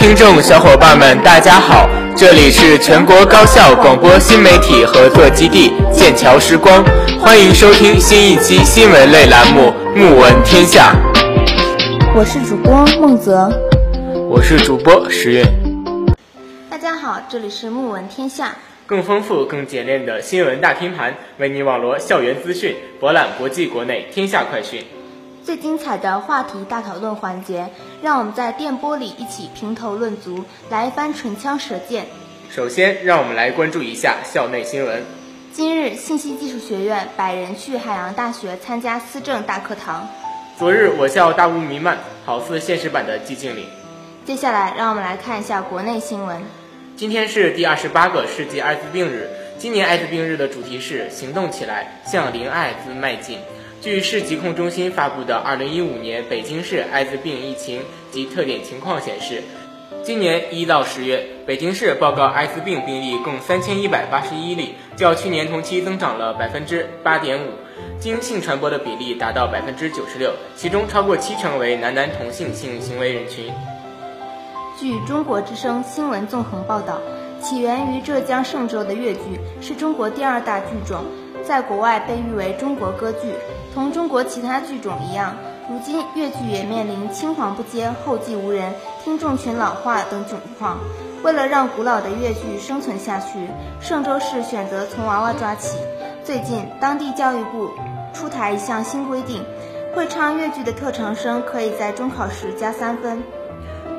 听众小伙伴们，大家好，这里是全国高校广播新媒体合作基地剑桥时光，欢迎收听新一期新闻类栏目《目闻天下》。我是主播孟泽，我是主播石韵。大家好，这里是《目闻天下》，更丰富、更简练的新闻大拼盘，为你网罗校园资讯，博览国际国内天下快讯。最精彩的话题大讨论环节，让我们在电波里一起评头论足，来一番唇枪舌剑。首先，让我们来关注一下校内新闻。今日，信息技术学院百人去海洋大学参加思政大课堂。昨日，我校大雾弥漫，好似现实版的寂静岭。接下来，让我们来看一下国内新闻。今天是第二十八个世界艾滋病日，今年艾滋病日的主题是行动起来，向零艾滋迈进。据市疾控中心发布的二零一五年北京市艾滋病疫情及特点情况显示，今年一到十月，北京市报告艾滋病病例共三千一百八十一例，较去年同期增长了百分之八点五，经性传播的比例达到百分之九十六，其中超过七成为男男同性性行为人群。据中国之声新闻纵横报道，起源于浙江嵊州的越剧是中国第二大剧种，在国外被誉为中国歌剧。同中国其他剧种一样，如今越剧也面临青黄不接、后继无人、听众群老化等窘况。为了让古老的越剧生存下去，嵊州市选择从娃娃抓起。最近，当地教育部出台一项新规定，会唱越剧的特长生可以在中考时加三分。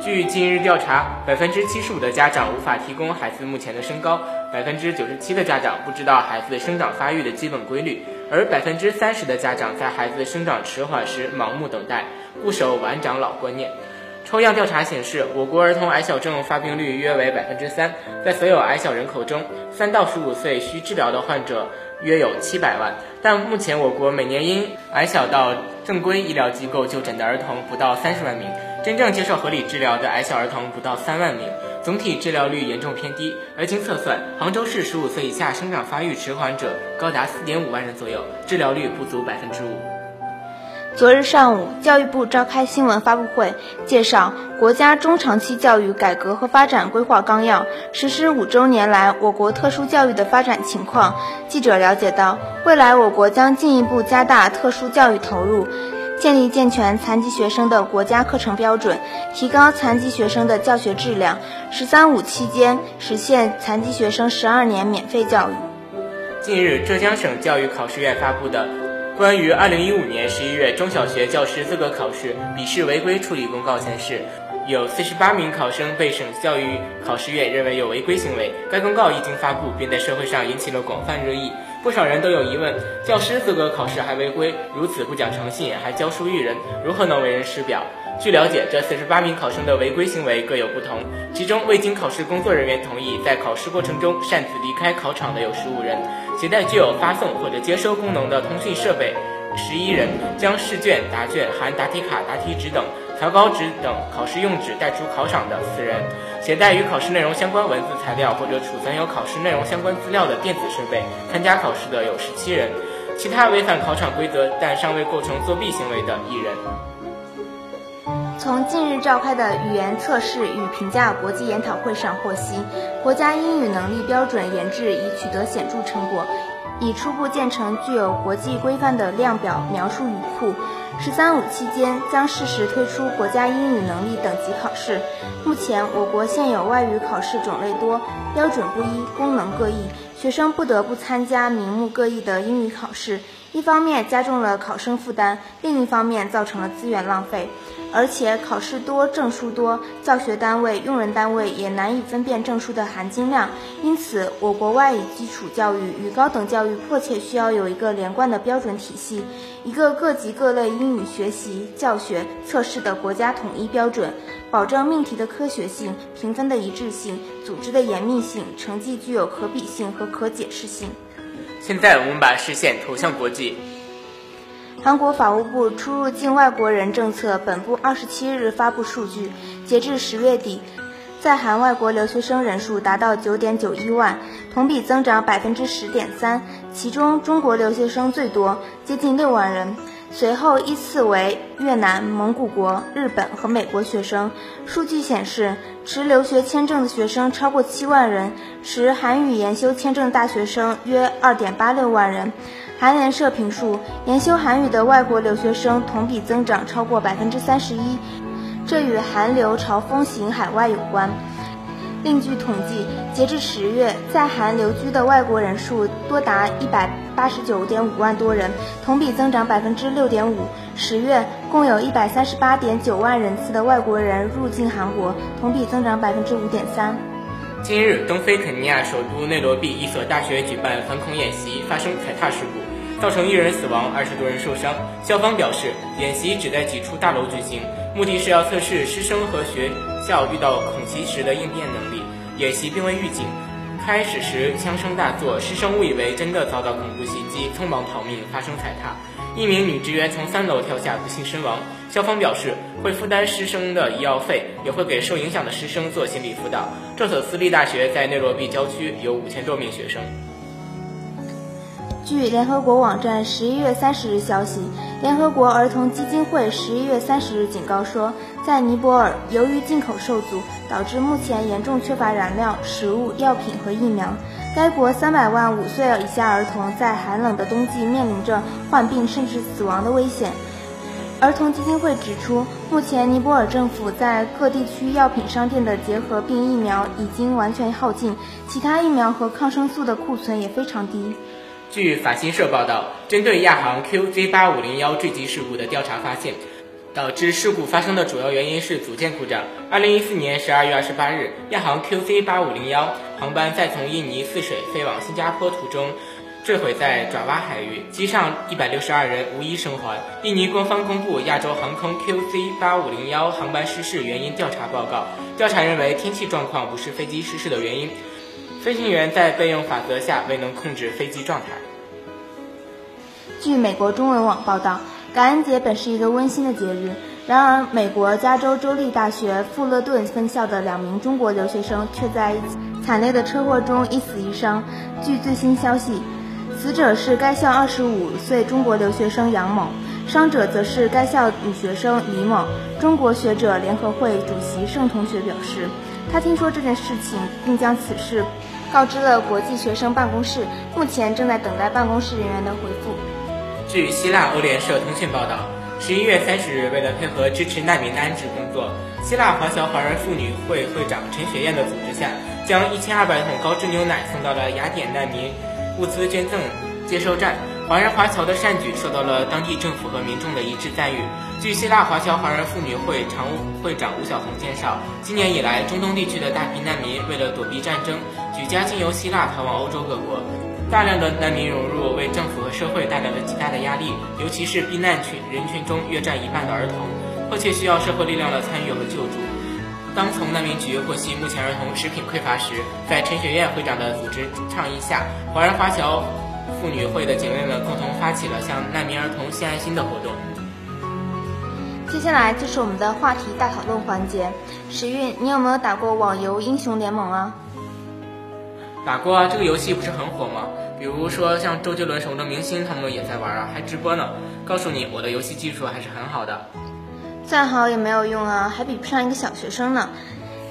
据近日调查，百分之七十五的家长无法提供孩子目前的身高，百分之九十七的家长不知道孩子生长发育的基本规律。而百分之三十的家长在孩子生长迟缓时盲目等待，固守晚长老观念。抽样调查显示，我国儿童矮小症发病率约为百分之三，在所有矮小人口中，三到十五岁需治疗的患者约有七百万。但目前我国每年因矮小到正规医疗机构就诊的儿童不到三十万名，真正接受合理治疗的矮小儿童不到三万名。总体治疗率严重偏低，而经测算，杭州市十五岁以下生长发育迟缓者高达四点五万人左右，治疗率不足百分之五。昨日上午，教育部召开新闻发布会，介绍《国家中长期教育改革和发展规划纲要》实施五周年来我国特殊教育的发展情况。记者了解到，未来我国将进一步加大特殊教育投入。建立健全残疾学生的国家课程标准，提高残疾学生的教学质量。“十三五”期间实现残疾学生十二年免费教育。近日，浙江省教育考试院发布的《关于二零一五年十一月中小学教师资格考试笔试违规处理公告》显示，有四十八名考生被省教育考试院认为有违规行为。该公告一经发布，便在社会上引起了广泛热议。不少人都有疑问：教师资格考试还违规，如此不讲诚信，还教书育人，如何能为人师表？据了解，这四十八名考生的违规行为各有不同，其中未经考试工作人员同意在考试过程中擅自离开考场的有十五人，携带具有发送或者接收功能的通讯设备十一人，将试卷、答卷含答题卡、答题纸等。草稿纸等考试用纸带出考场的四人，携带与考试内容相关文字材料或者储存有考试内容相关资料的电子设备参加考试的有十七人，其他违反考场规则但尚未构成作弊行为的一人。从近日召开的语言测试与评价国际研讨会上获悉，国家英语能力标准研制已取得显著成果，已初步建成具有国际规范的量表描述语库。“十三五”期间将适时推出国家英语能力等级考试。目前，我国现有外语考试种类多，标准不一，功能各异，学生不得不参加名目各异的英语考试。一方面加重了考生负担，另一方面造成了资源浪费。而且考试多，证书多，教学单位、用人单位也难以分辨证书的含金量。因此，我国外语基础教育与高等教育迫切需要有一个连贯的标准体系，一个各级各类英语学习、教学、测试的国家统一标准，保证命题的科学性、评分的一致性、组织的严密性、成绩具有可比性和可解释性。现在，我们把视线投向国际。韩国法务部出入境外国人政策本部二十七日发布数据，截至十月底，在韩外国留学生人数达到九点九一万，同比增长百分之十点三，其中中国留学生最多，接近六万人。随后依次为越南、蒙古国、日本和美国学生。数据显示，持留学签证的学生超过七万人，持韩语研修签证大学生约二点八六万人。韩联社评述，研修韩语的外国留学生同比增长超过百分之三十一，这与韩流潮风行海外有关。另据统计，截至十月，在韩留居的外国人数多达一百八十九点五万多人，同比增长百分之六点五。十月共有一百三十八点九万人次的外国人入境韩国，同比增长百分之五点三。今日，东非肯尼亚首都内罗毕一所大学举办反恐演习，发生踩踏事故，造成一人死亡，二十多人受伤。校方表示，演习只在几处大楼举行，目的是要测试师生和学校遇到恐袭时的应变能力。演习并未预警，开始时枪声大作，师生误以为真的遭到恐怖袭击，匆忙逃命，发生踩踏。一名女职员从三楼跳下，不幸身亡。校方表示会负担师生的医药费，也会给受影响的师生做心理辅导。这所私立大学在内罗毕郊区，有五千多名学生。据联合国网站十一月三十日消息，联合国儿童基金会十一月三十日警告说，在尼泊尔，由于进口受阻，导致目前严重缺乏燃料、食物、药品和疫苗。该国三百万五岁以下儿童在寒冷的冬季面临着患病甚至死亡的危险。儿童基金会指出，目前尼泊尔政府在各地区药品商店的结核病疫苗已经完全耗尽，其他疫苗和抗生素的库存也非常低。据法新社报道，针对亚航 QZ8501 坠机事故的调查发现，导致事故发生的主要原因是组件故障。2014年12月28日，亚航 QZ8501 航班在从印尼泗水飞往新加坡途中坠毁在爪哇海域，机上162人无一生还。印尼官方公布亚洲航空 QZ8501 航班失事原因调查报告，调查认为天气状况不是飞机失事的原因。飞行员在备用法则下未能控制飞机状态。据美国中文网报道，感恩节本是一个温馨的节日，然而，美国加州州立大学富勒顿分校的两名中国留学生却在惨烈的车祸中一死一伤。据最新消息，死者是该校25岁中国留学生杨某，伤者则是该校女学生李某。中国学者联合会主席盛同学表示。他听说这件事情，并将此事告知了国际学生办公室，目前正在等待办公室人员的回复。据希腊欧联社通讯报道，十一月三十日，为了配合支持难民的安置工作，希腊华侨华人妇女会会长陈雪燕的组织下，将一千二百桶高脂牛奶送到了雅典难民物资捐赠接收站。华人华侨的善举受到了当地政府和民众的一致赞誉。据希腊华侨华人妇女会常务会长吴晓红介绍，今年以来，中东地区的大批难民为了躲避战争，举家经由希腊逃往欧洲各国。大量的难民涌入，为政府和社会带来了极大的压力，尤其是避难群人群中约占一半的儿童，迫切需要社会力量的参与和救助。当从难民局获悉目前儿童食品匮乏时，在陈雪燕会长的组织倡议下，华人华侨。妇女会的姐妹们共同发起了向难民儿童献爱心的活动。接下来就是我们的话题大讨论环节。时运，你有没有打过网游英雄联盟啊？打过啊，这个游戏不是很火吗？比如说像周杰伦什么的明星，他们也在玩啊，还直播呢。告诉你，我的游戏技术还是很好的。再好也没有用啊，还比不上一个小学生呢。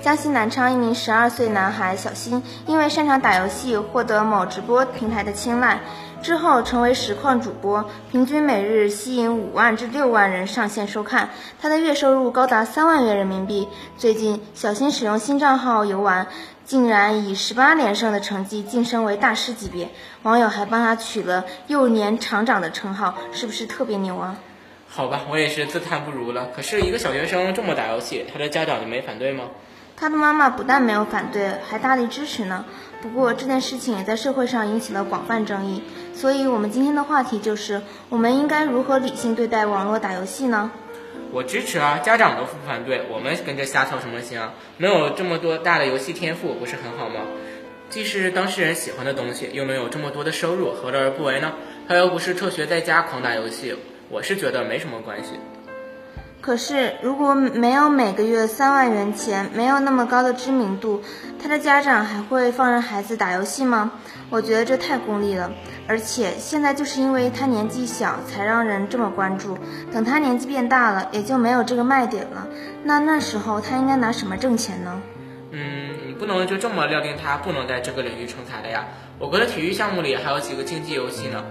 江西南昌一名十二岁男孩小新，因为擅长打游戏，获得某直播平台的青睐，之后成为实况主播，平均每日吸引五万至六万人上线收看，他的月收入高达三万元人民币。最近，小新使用新账号游玩，竟然以十八连胜的成绩晋升为大师级别，网友还帮他取了“幼年厂长”的称号，是不是特别牛啊？好吧，我也是自叹不如了。可是，一个小学生这么打游戏，他的家长就没反对吗？他的妈妈不但没有反对，还大力支持呢。不过这件事情也在社会上引起了广泛争议，所以我们今天的话题就是：我们应该如何理性对待网络打游戏呢？我支持啊，家长都不反对，我们跟着瞎操什么心啊？能有这么多大的游戏天赋，不是很好吗？既是当事人喜欢的东西，又能有这么多的收入，何乐而不为呢？他又不是辍学在家狂打游戏，我是觉得没什么关系。可是，如果没有每个月三万元钱，没有那么高的知名度，他的家长还会放任孩子打游戏吗？我觉得这太功利了。而且现在就是因为他年纪小，才让人这么关注。等他年纪变大了，也就没有这个卖点了。那那时候他应该拿什么挣钱呢？嗯，你不能就这么料定他不能在这个领域成才的呀。我国的体育项目里还有几个竞技游戏呢。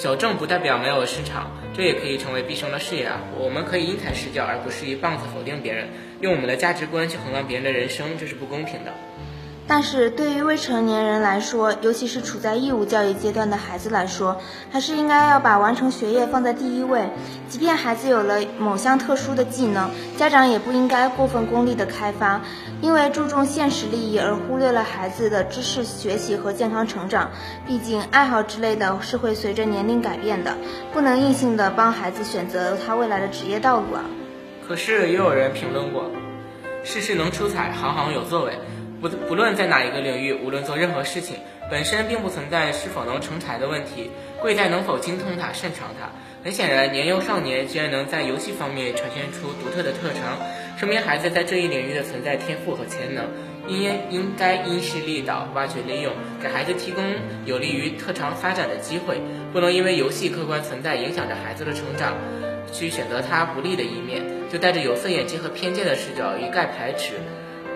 小众不代表没有市场，这也可以成为毕生的事业啊！我们可以因材施教，而不是一棒子否定别人，用我们的价值观去衡量别人的人生，这是不公平的。但是对于未成年人来说，尤其是处在义务教育阶段的孩子来说，还是应该要把完成学业放在第一位。即便孩子有了某项特殊的技能，家长也不应该过分功利的开发，因为注重现实利益而忽略了孩子的知识学习和健康成长。毕竟爱好之类的是会随着年龄改变的，不能硬性的帮孩子选择他未来的职业道路啊。可是也有人评论过，事事能出彩，行行有作为。不不论在哪一个领域，无论做任何事情，本身并不存在是否能成才的问题，贵在能否精通它、擅长它。很显然，年幼少年居然能在游戏方面呈现出独特的特长，说明孩子在这一领域的存在天赋和潜能。应应该因势利导，挖掘利用，给孩子提供有利于特长发展的机会，不能因为游戏客观存在影响着孩子的成长，去选择他不利的一面，就带着有色眼镜和偏见的视角一概排斥。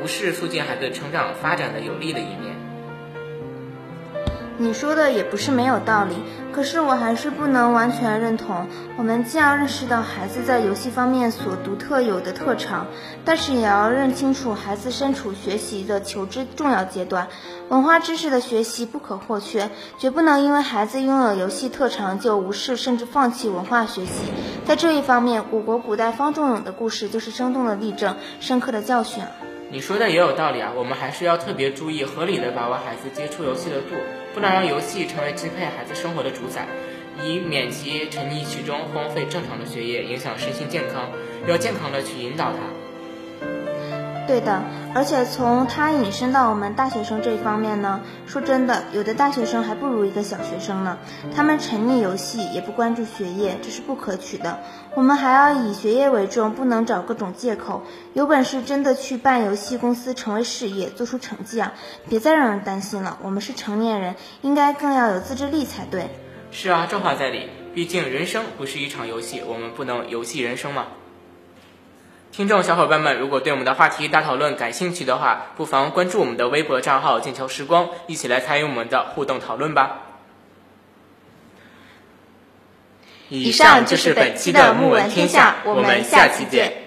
不是促进孩子成长发展的有利的一面。你说的也不是没有道理，可是我还是不能完全认同。我们既要认识到孩子在游戏方面所独特有的特长，但是也要认清楚孩子身处学习的求知重要阶段，文化知识的学习不可或缺，绝不能因为孩子拥有游戏特长就无视甚至放弃文化学习。在这一方面，我国古代方仲永的故事就是生动的例证，深刻的教训。你说的也有道理啊，我们还是要特别注意合理的把握孩子接触游戏的度，不能让游戏成为支配孩子生活的主宰，以免其沉溺其中，荒废正常的学业，影响身心健康。要健康的去引导他。对的，而且从他引申到我们大学生这一方面呢，说真的，有的大学生还不如一个小学生呢。他们沉溺游戏，也不关注学业，这是不可取的。我们还要以学业为重，不能找各种借口。有本事真的去办游戏公司，成为事业，做出成绩啊！别再让人担心了。我们是成年人，应该更要有自制力才对。是啊，这话在理。毕竟人生不是一场游戏，我们不能游戏人生嘛。听众小伙伴们，如果对我们的话题大讨论感兴趣的话，不妨关注我们的微博账号“剑桥时光”，一起来参与我们的互动讨论吧。以上就是本期的《木闻天下》，我们下期见。